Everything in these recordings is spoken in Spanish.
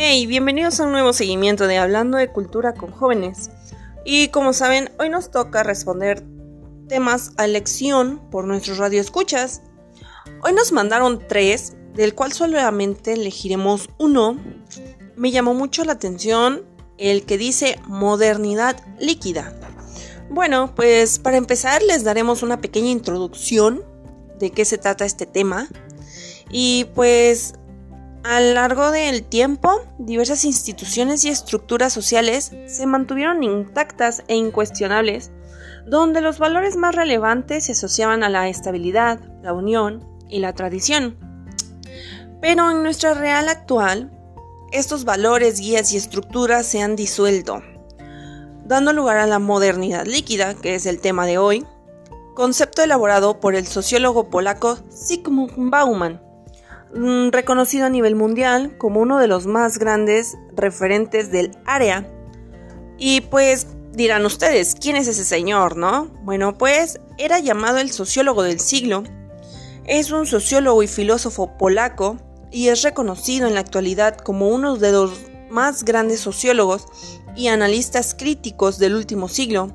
Hey, bienvenidos a un nuevo seguimiento de Hablando de Cultura con Jóvenes. Y como saben, hoy nos toca responder temas a elección por nuestros radioescuchas. Hoy nos mandaron tres, del cual solamente elegiremos uno. Me llamó mucho la atención el que dice modernidad líquida. Bueno, pues para empezar les daremos una pequeña introducción de qué se trata este tema. Y pues a lo largo del tiempo, diversas instituciones y estructuras sociales se mantuvieron intactas e incuestionables, donde los valores más relevantes se asociaban a la estabilidad, la unión y la tradición. Pero en nuestra real actual, estos valores, guías y estructuras se han disuelto, dando lugar a la modernidad líquida, que es el tema de hoy, concepto elaborado por el sociólogo polaco Zygmunt Bauman reconocido a nivel mundial como uno de los más grandes referentes del área. Y pues dirán ustedes, ¿quién es ese señor, no? Bueno, pues era llamado el sociólogo del siglo. Es un sociólogo y filósofo polaco y es reconocido en la actualidad como uno de los más grandes sociólogos y analistas críticos del último siglo.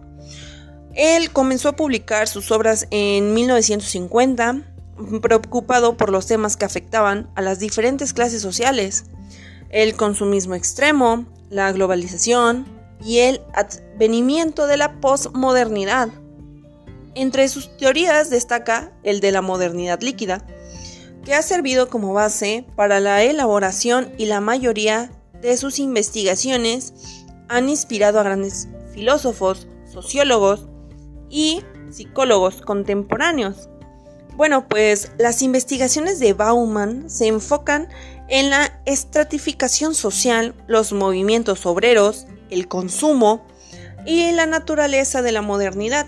Él comenzó a publicar sus obras en 1950 preocupado por los temas que afectaban a las diferentes clases sociales, el consumismo extremo, la globalización y el advenimiento de la posmodernidad. Entre sus teorías destaca el de la modernidad líquida, que ha servido como base para la elaboración y la mayoría de sus investigaciones han inspirado a grandes filósofos, sociólogos y psicólogos contemporáneos. Bueno, pues las investigaciones de Bauman se enfocan en la estratificación social, los movimientos obreros, el consumo y la naturaleza de la modernidad.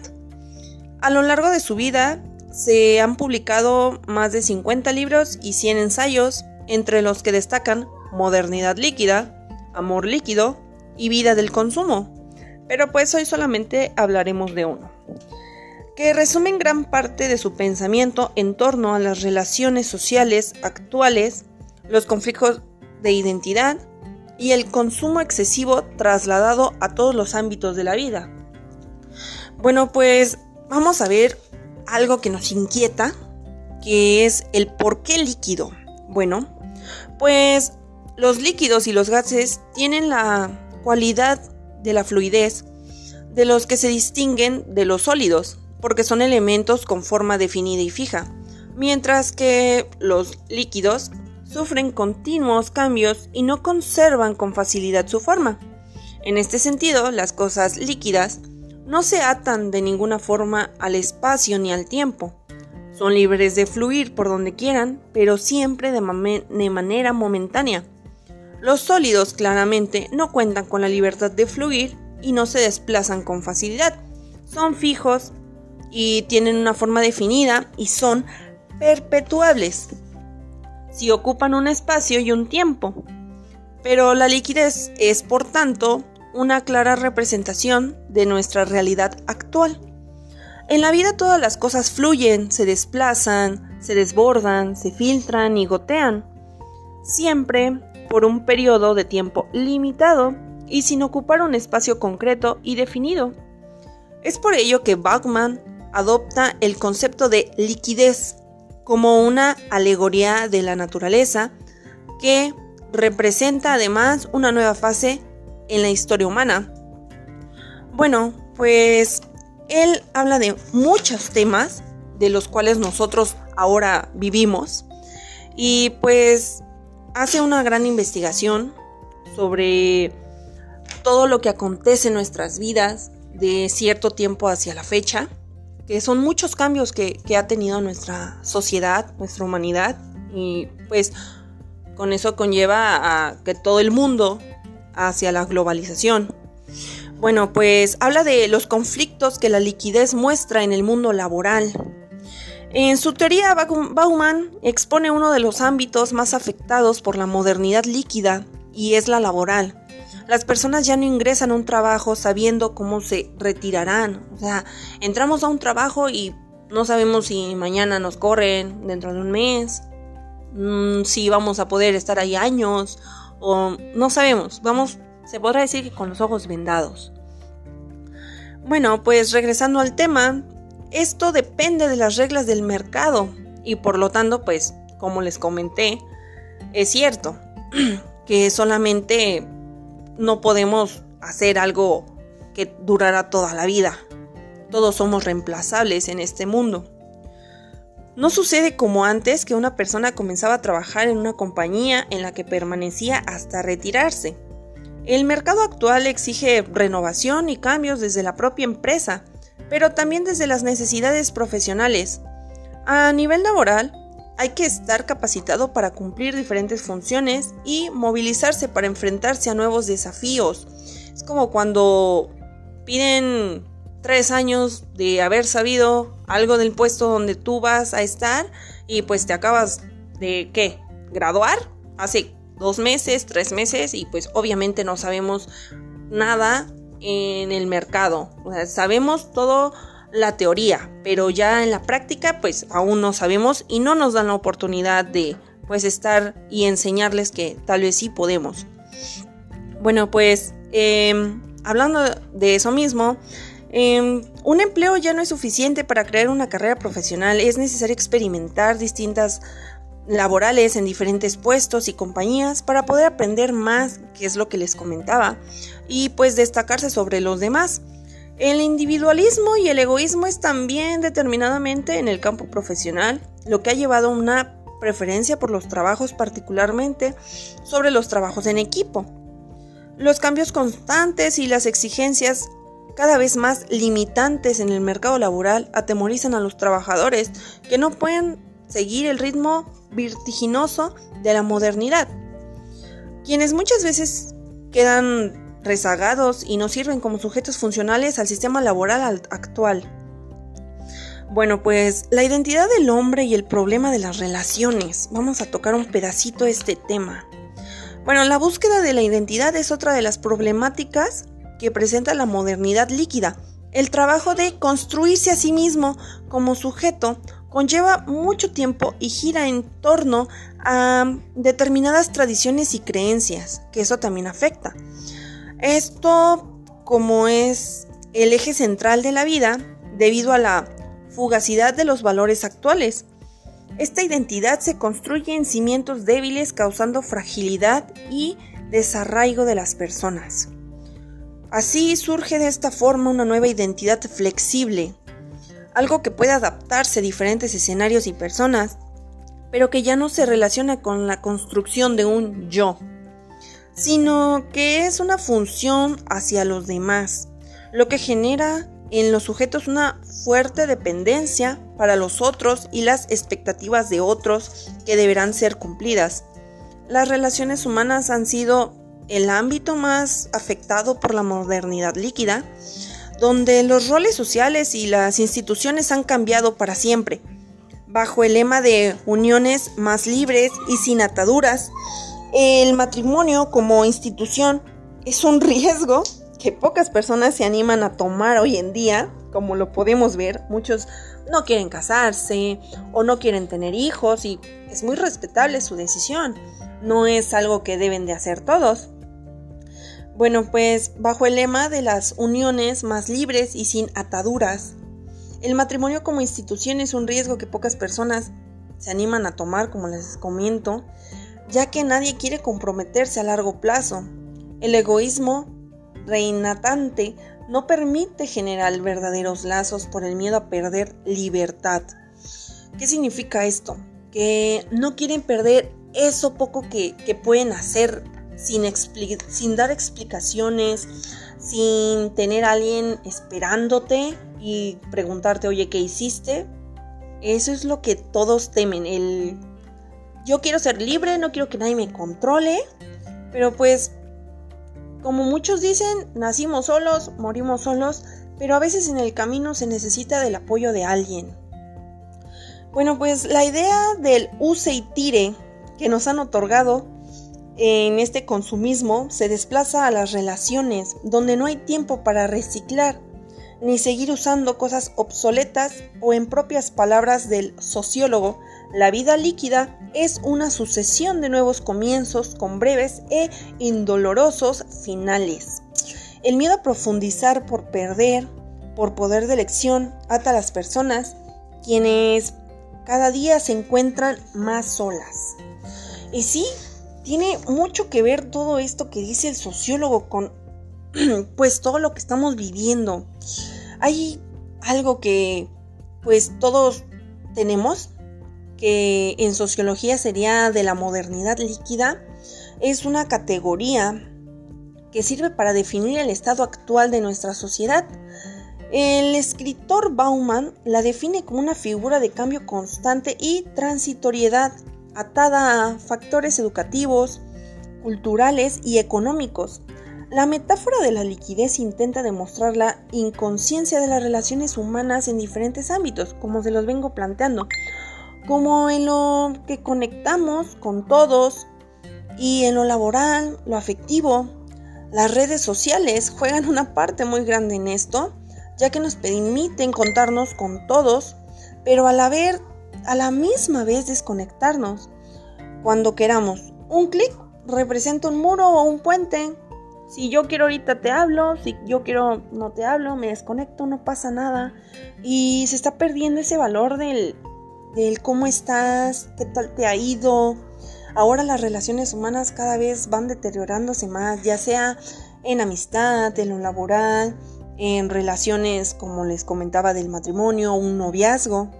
A lo largo de su vida se han publicado más de 50 libros y 100 ensayos, entre los que destacan Modernidad líquida, Amor líquido y Vida del consumo. Pero pues hoy solamente hablaremos de uno que resumen gran parte de su pensamiento en torno a las relaciones sociales actuales, los conflictos de identidad y el consumo excesivo trasladado a todos los ámbitos de la vida. Bueno, pues vamos a ver algo que nos inquieta, que es el por qué líquido. Bueno, pues los líquidos y los gases tienen la cualidad de la fluidez de los que se distinguen de los sólidos, porque son elementos con forma definida y fija, mientras que los líquidos sufren continuos cambios y no conservan con facilidad su forma. En este sentido, las cosas líquidas no se atan de ninguna forma al espacio ni al tiempo. Son libres de fluir por donde quieran, pero siempre de, de, manera momentánea. Los sólidos claramente no cuentan con la libertad de fluir y no se desplazan con facilidad. Son fijos y tienen una forma definida y son perpetuables si ocupan un espacio y un tiempo. Pero la liquidez es, por tanto, una clara representación de nuestra realidad actual. En la vida todas las cosas fluyen, se desplazan, se desbordan, se filtran y gotean, siempre por un periodo de tiempo limitado y sin ocupar un espacio concreto y definido. Es por ello que Bachmann adopta el concepto de liquidez como una alegoría de la naturaleza que representa además una nueva fase en la historia humana. Bueno, pues él habla de muchos temas de los cuales nosotros ahora vivimos y pues hace una gran investigación sobre todo lo que acontece en nuestras vidas de cierto tiempo hacia la fecha que son muchos cambios que, ha tenido nuestra sociedad, nuestra humanidad, y pues con eso conlleva a que todo el mundo hacia la globalización. Bueno, pues habla de los conflictos que la liquidez muestra en el mundo laboral. En su teoría, Bauman expone uno de los ámbitos más afectados por la modernidad líquida y es la laboral las personas ya no ingresan a un trabajo sabiendo cómo se retirarán. O sea, entramos a un trabajo y no sabemos si mañana nos corren dentro de un mes, mm, si vamos a poder estar ahí años o no sabemos, vamos, se podrá decir que con los ojos vendados. Bueno, pues regresando al tema, esto depende de las reglas del mercado y por lo tanto, pues, como les comenté, es cierto que solamente no podemos hacer algo que durará toda la vida. Todos somos reemplazables en este mundo. No sucede como antes que una persona comenzaba a trabajar en una compañía en la que permanecía hasta retirarse. El mercado actual exige renovación y cambios desde la propia empresa, pero también desde las necesidades profesionales. A nivel laboral, hay que estar capacitado para cumplir diferentes funciones y movilizarse para enfrentarse a nuevos desafíos. Es como cuando piden tres años de haber sabido algo del puesto donde tú vas a estar y pues te acabas de qué graduar hace dos meses, tres meses y pues obviamente no sabemos nada en el mercado. sabemos todo la teoría, pero ya en la práctica pues aún no sabemos y no nos dan la oportunidad de pues estar y enseñarles que tal vez sí podemos. Bueno pues em, hablando de eso mismo, Em, un empleo ya no es suficiente para crear una carrera profesional, es necesario experimentar distintas laborales en diferentes puestos y compañías para poder aprender más, que es lo que les comentaba, y pues destacarse sobre los demás. El individualismo y el egoísmo es también determinadamente en el campo profesional, lo que ha llevado a una preferencia por los trabajos particularmente sobre los trabajos en equipo. Los cambios constantes y las exigencias cada vez más limitantes en el mercado laboral atemorizan a los trabajadores que no pueden seguir el ritmo vertiginoso de la modernidad, quienes muchas veces quedan rezagados y no sirven como sujetos funcionales al sistema laboral actual. Bueno, pues la identidad del hombre y el problema de las relaciones. Vamos a tocar un pedacito este tema. Bueno, la búsqueda de la identidad es otra de las problemáticas que presenta la modernidad líquida. El trabajo de construirse a sí mismo como sujeto conlleva mucho tiempo y gira en torno a determinadas tradiciones y creencias, que eso también afecta. Esto, como es el eje central de la vida, debido a la fugacidad de los valores actuales. Esta identidad se construye en cimientos débiles causando fragilidad y desarraigo de las personas. Así surge de esta forma una nueva identidad flexible, algo que puede adaptarse a diferentes escenarios y personas, pero que ya no se relaciona con la construcción de un yo, sino que es una función hacia los demás, lo que genera en los sujetos una fuerte dependencia para los otros y las expectativas de otros que deberán ser cumplidas. Las relaciones humanas han sido el ámbito más afectado por la modernidad líquida, donde los roles sociales y las instituciones han cambiado para siempre, bajo el lema de uniones más libres y sin ataduras. El matrimonio como institución es un riesgo que pocas personas se animan a tomar hoy en día, como lo podemos ver, muchos no quieren casarse o no quieren tener hijos y es muy respetable su decisión, no es algo que deben de hacer todos. Bueno, pues bajo el lema de las uniones más libres y sin ataduras, el matrimonio como institución es un riesgo que pocas personas se animan a tomar, como les comento, ya que nadie quiere comprometerse a largo plazo. El egoísmo reinatante no permite generar verdaderos lazos por el miedo a perder libertad. ¿Qué significa esto? Que no quieren perder eso poco que, pueden hacer sin, dar explicaciones, sin tener a alguien esperándote y preguntarte, oye, ¿qué hiciste? Eso es lo que todos temen, el yo quiero ser libre, no quiero que nadie me controle, pero pues como muchos dicen, nacimos solos, morimos solos, pero a veces en el camino se necesita del apoyo de alguien. Bueno, pues la idea del use y tire que nos han otorgado en este consumismo se desplaza a las relaciones, donde no hay tiempo para reciclar, ni seguir usando cosas obsoletas o en propias palabras del sociólogo, La vida líquida es una sucesión de nuevos comienzos con breves e indolorosos finales. El miedo a profundizar por perder, por poder de elección, ata a las personas, quienes cada día se encuentran más solas. Y sí, tiene mucho que ver todo esto que dice el sociólogo con pues todo lo que estamos viviendo. Hay algo que pues todos tenemos que en sociología sería de la modernidad líquida. Es una categoría que sirve para definir el estado actual de nuestra sociedad. El escritor Bauman la define como una figura de cambio constante y transitoriedad atada a factores educativos, culturales y económicos. La metáfora de la liquidez intenta demostrar la inconsciencia de las relaciones humanas en diferentes ámbitos, como se los vengo planteando, como en lo que conectamos con todos y en lo laboral, lo afectivo. Las redes sociales juegan una parte muy grande en esto, ya que nos permiten contarnos con todos, pero al haber a la misma vez desconectarnos. Cuando queramos un clic representa un muro o un puente. Si yo quiero ahorita te hablo, si yo quiero no te hablo, me desconecto, no pasa nada. Y se está perdiendo ese valor del, del cómo estás, qué tal te ha ido. Ahora las relaciones humanas cada vez van deteriorándose más, ya sea en amistad, en lo laboral, en relaciones como les comentaba del matrimonio, un noviazgo.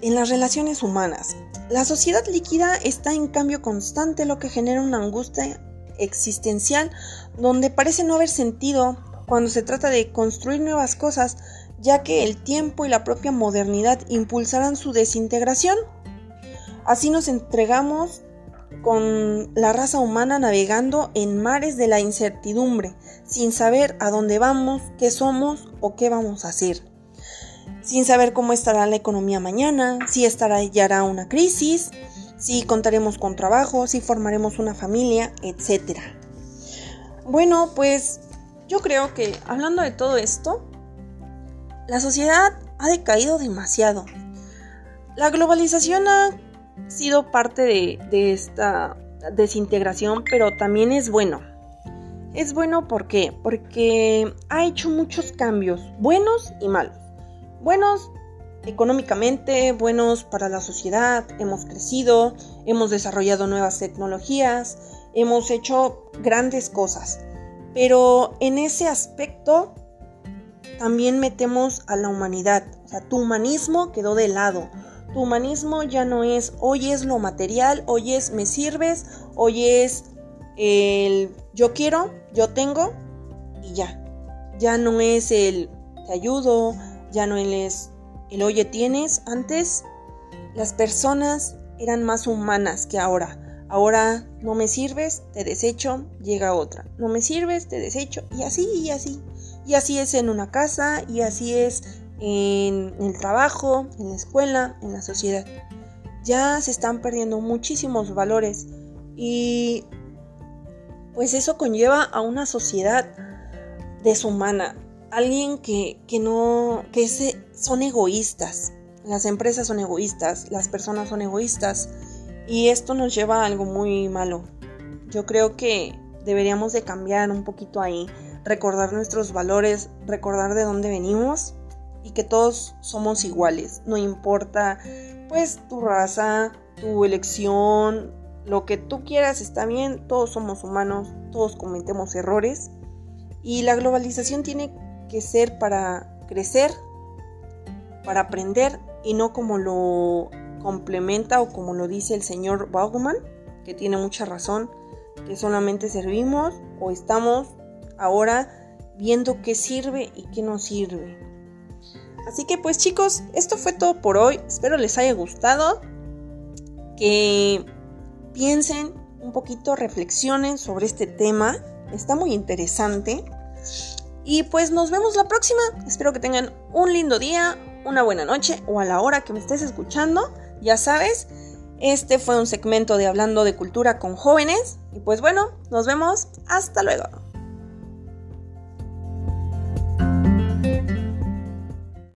En las relaciones humanas, la sociedad líquida está en cambio constante, lo que genera una angustia existencial donde parece no haber sentido cuando se trata de construir nuevas cosas, ya que el tiempo y la propia modernidad impulsarán su desintegración. Así nos entregamos con la raza humana navegando en mares de la incertidumbre, sin saber a dónde vamos, qué somos o qué vamos a hacer. Sin saber cómo estará la economía mañana, si estará una crisis, si contaremos con trabajo, si formaremos una familia, etc. Bueno, pues yo creo que hablando de todo esto, la sociedad ha decaído demasiado. La globalización ha sido parte de, esta desintegración, pero también es bueno. Es bueno porque ha hecho muchos cambios, buenos y malos. Buenos económicamente, buenos para la sociedad, hemos crecido, hemos desarrollado nuevas tecnologías, hemos hecho grandes cosas. Pero en ese aspecto también metemos a la humanidad. O sea, tu humanismo quedó de lado. Tu humanismo ya no es hoy es lo material, hoy es me sirves, hoy es el yo quiero, yo tengo y ya. Ya no es el te ayudo, ya no es el oye tienes. Antes las personas eran más humanas que ahora. Ahora no me sirves, te desecho, llega otra. No me sirves, te desecho y así y así. Y así es en una casa y así es en el trabajo, en la escuela, en la sociedad. Ya se están perdiendo muchísimos valores y pues eso conlleva a una sociedad deshumana. Alguien que, no, que son egoístas. Las empresas son egoístas, las personas son egoístas y esto nos lleva a algo muy malo. Yo creo que deberíamos de cambiar un poquito ahí recordar nuestros valores, recordar de dónde venimos y que todos somos iguales, no importa pues tu raza, tu elección, lo que tú quieras está bien, todos somos humanos, todos cometemos errores. Y la globalización tiene que ser para crecer, para aprender y no como lo complementa o como lo dice el señor Bauman, que tiene mucha razón, que solamente servimos o estamos ahora viendo qué sirve y qué no sirve. Así que pues chicos, esto fue todo por hoy. Espero les haya gustado. Que piensen un poquito, reflexionen sobre este tema. Está muy interesante. Y pues nos vemos la próxima. Espero que tengan un lindo día, una buena noche o a la hora que me estés escuchando. Ya sabes, este fue un segmento de Hablando de Cultura con jóvenes. Y pues bueno, nos vemos. Hasta luego.